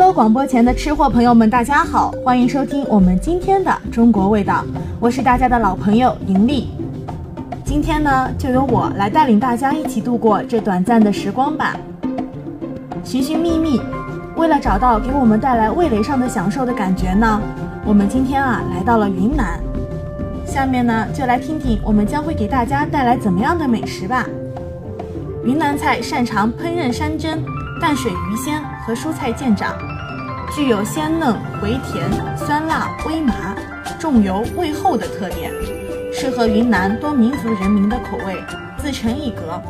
Hello，广播前的吃货朋友们，大家好，欢迎收听我们今天的中国味道，我是大家的老朋友盈利。今天呢，就由我来带领大家一起度过这短暂的时光吧。寻寻觅觅，为了找到给我们带来味蕾上的享受的感觉呢，我们今天啊来到了云南。下面呢，就来听听我们将会给大家带来怎么样的美食吧。云南菜擅长烹饪山珍、淡水鱼鲜和蔬菜见长，具有鲜嫩、回甜、酸辣、微麻、重油、味厚的特点，适合云南多民族人民的口味，自成一格。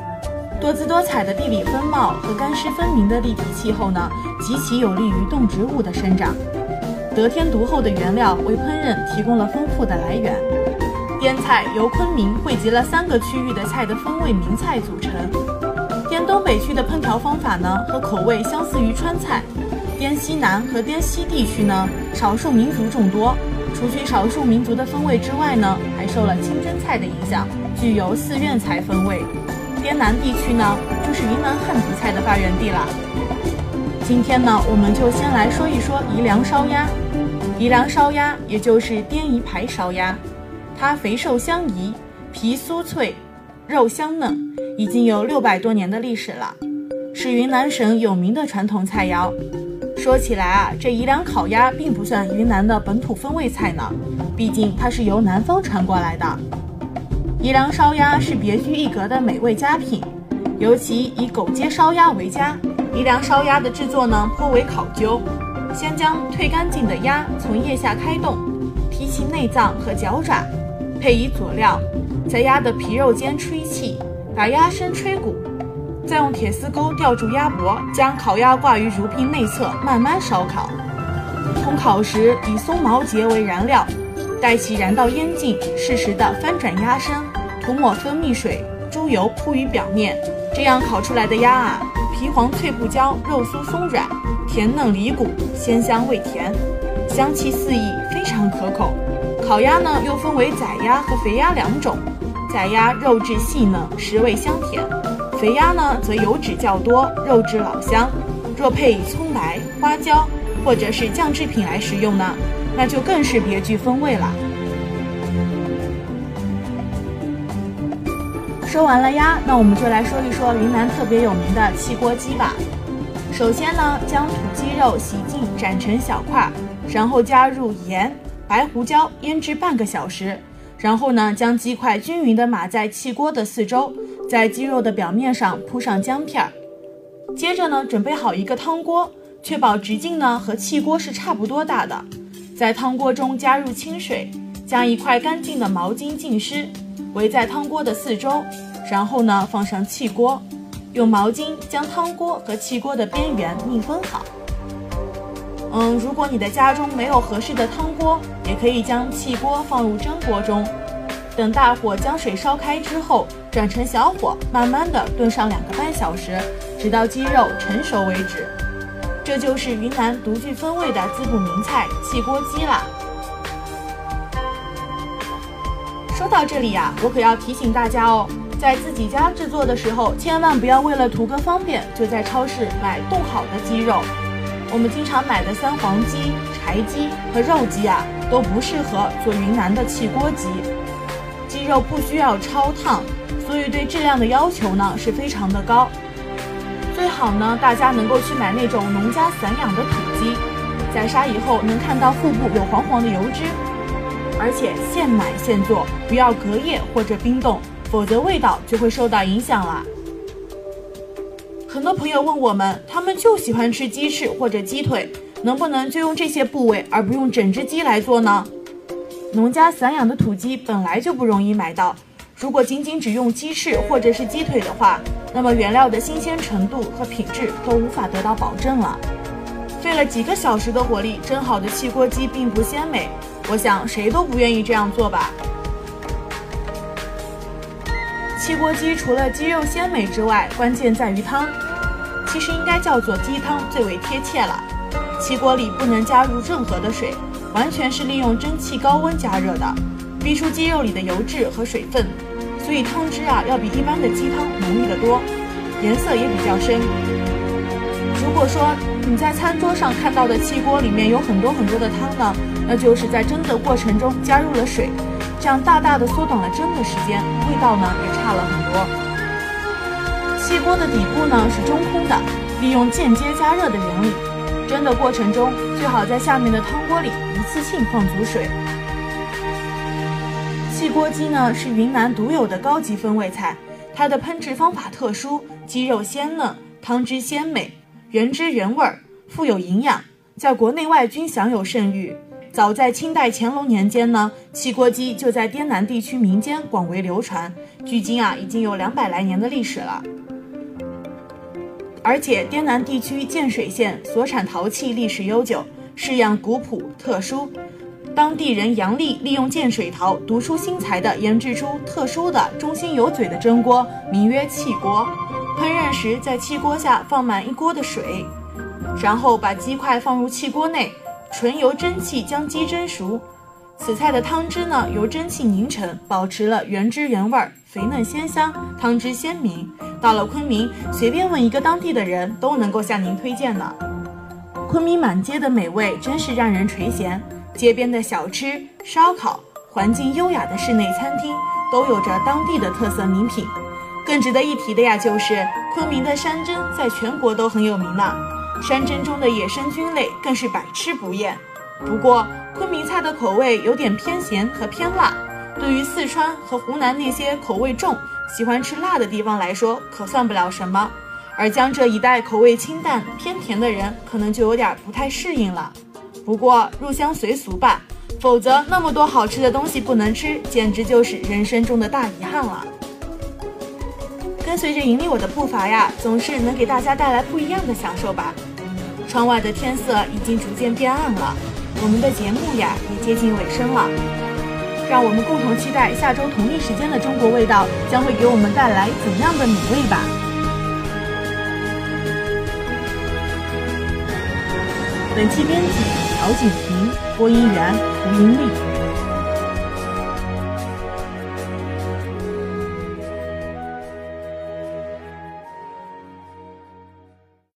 多姿多彩的地理风貌和干湿分明的立体气候呢，极其有利于动植物的生长。得天独厚的原料为烹饪提供了丰富的来源。滇菜由昆明汇集了三个区域的菜的风味名菜组成。滇东北区的烹调方法呢和口味相似于川菜。滇西南和滇西地区呢少数民族众多，除去少数民族的风味之外呢，还受了清真菜的影响，具有寺院菜风味。滇南地区呢就是云南汉族菜的发源地了。今天呢，我们就先来说一说宜良烧鸭。宜良烧鸭也就是滇宜牌烧鸭。它肥瘦相宜，皮酥脆，肉香嫩，已经有六百多年的历史了，是云南省有名的传统菜肴。说起来啊，这宜良烤鸭并不算云南的本土风味菜呢，毕竟它是由南方传过来的。宜良烧鸭是别具一格的美味佳品，尤其以狗街烧鸭为佳。宜良烧鸭的制作呢颇为考究，先将退干净的鸭从腋下开动，提起内脏和脚爪。配以佐料，在鸭的皮肉间吹气，把鸭身吹鼓，再用铁丝钩吊住鸭脖，将烤鸭挂于炉瓶内侧，慢慢烧烤。烘烤时以松毛结为燃料，待其燃到烟尽，适时的翻转鸭身，涂抹蜂蜜水、猪油铺于表面，这样烤出来的鸭啊，皮黄脆不焦，肉酥松软，甜嫩离骨，鲜香味甜，香气四溢，非常可口。烤鸭呢，又分为仔鸭和肥鸭两种。仔鸭肉质细嫩，食味香甜；肥鸭呢，则油脂较多，肉质老香。若配以葱白、花椒或者是酱制品来食用呢，那就更是别具风味了。说完了鸭，那我们就来说一说云南特别有名的汽锅鸡吧。首先呢，将土鸡肉洗净，斩成小块，然后加入盐。白胡椒腌制半个小时，然后呢，将鸡块均匀地码在气锅的四周，在鸡肉的表面上铺上姜片儿。接着呢，准备好一个汤锅，确保直径呢和气锅是差不多大的。在汤锅中加入清水，将一块干净的毛巾浸湿，围在汤锅的四周，然后呢放上气锅，用毛巾将汤锅和气锅的边缘密封好。嗯，如果你的家中没有合适的汤锅，也可以将气锅放入蒸锅中，等大火将水烧开之后，转成小火，慢慢的炖上两个半小时，直到鸡肉成熟为止。这就是云南独具风味的滋补名菜气锅鸡啦。说到这里呀，我可要提醒大家哦，在自己家制作的时候，千万不要为了图个方便，就在超市买冻好的鸡肉。我们经常买的三黄鸡、柴鸡和肉鸡啊，都不适合做云南的汽锅鸡。鸡肉不需要焯烫，所以对质量的要求呢是非常的高。最好呢，大家能够去买那种农家散养的土鸡，宰杀以后能看到腹部有黄黄的油脂，而且现买现做，不要隔夜或者冰冻，否则味道就会受到影响了。很多朋友问我们，他们就喜欢吃鸡翅或者鸡腿，能不能就用这些部位，而不用整只鸡来做呢？农家散养的土鸡本来就不容易买到，如果仅仅只用鸡翅或者是鸡腿的话，那么原料的新鲜程度和品质都无法得到保证了。费了几个小时的火力蒸好的汽锅鸡并不鲜美，我想谁都不愿意这样做吧。汽锅鸡除了鸡肉鲜美之外，关键在于汤。其实应该叫做鸡汤最为贴切了。汽锅里不能加入任何的水，完全是利用蒸汽高温加热的，逼出鸡肉里的油脂和水分，所以汤汁啊要比一般的鸡汤浓郁得多，颜色也比较深。如果说你在餐桌上看到的汽锅里面有很多很多的汤呢，那就是在蒸的过程中加入了水，这样大大的缩短了蒸的时间，味道呢也差了很多。气锅的底部呢是中空的，利用间接加热的原理，蒸的过程中最好在下面的汤锅里一次性放足水。气锅鸡呢是云南独有的高级风味菜，它的烹制方法特殊，鸡肉鲜嫩，汤汁鲜美，原汁原味，富有营养，在国内外均享有盛誉。早在清代乾隆年间呢，汽锅鸡就在滇南地区民间广为流传，距今啊已经有两百来年的历史了。而且滇南地区建水县所产陶器历史悠久，式样古朴特殊。当地人杨丽利用建水陶独出心裁地研制出特殊的中心有嘴的蒸锅，名曰汽锅。烹饪时，在汽锅下放满一锅的水，然后把鸡块放入汽锅内，纯由蒸汽将鸡蒸熟。此菜的汤汁呢，由蒸汽凝成，保持了原汁原味儿，肥嫩鲜香，汤汁鲜明。到了昆明，随便问一个当地的人都能够向您推荐呢。昆明满街的美味真是让人垂涎，街边的小吃、烧烤，环境优雅的室内餐厅，都有着当地的特色名品。更值得一提的呀，就是昆明的山珍在全国都很有名呢。山珍中的野生菌类更是百吃不厌。不过，昆明菜的口味有点偏咸和偏辣，对于四川和湖南那些口味重。喜欢吃辣的地方来说，可算不了什么；而江浙一带口味清淡偏甜的人，可能就有点不太适应了。不过入乡随俗吧，否则那么多好吃的东西不能吃，简直就是人生中的大遗憾了。跟随着盈利我的步伐呀，总是能给大家带来不一样的享受吧。窗外的天色已经逐渐变暗了，我们的节目呀也接近尾声了。让我们共同期待下周同一时间的中国味道将会给我们带来怎样的美味吧。本期编辑：朴景平，播音员：吴英丽。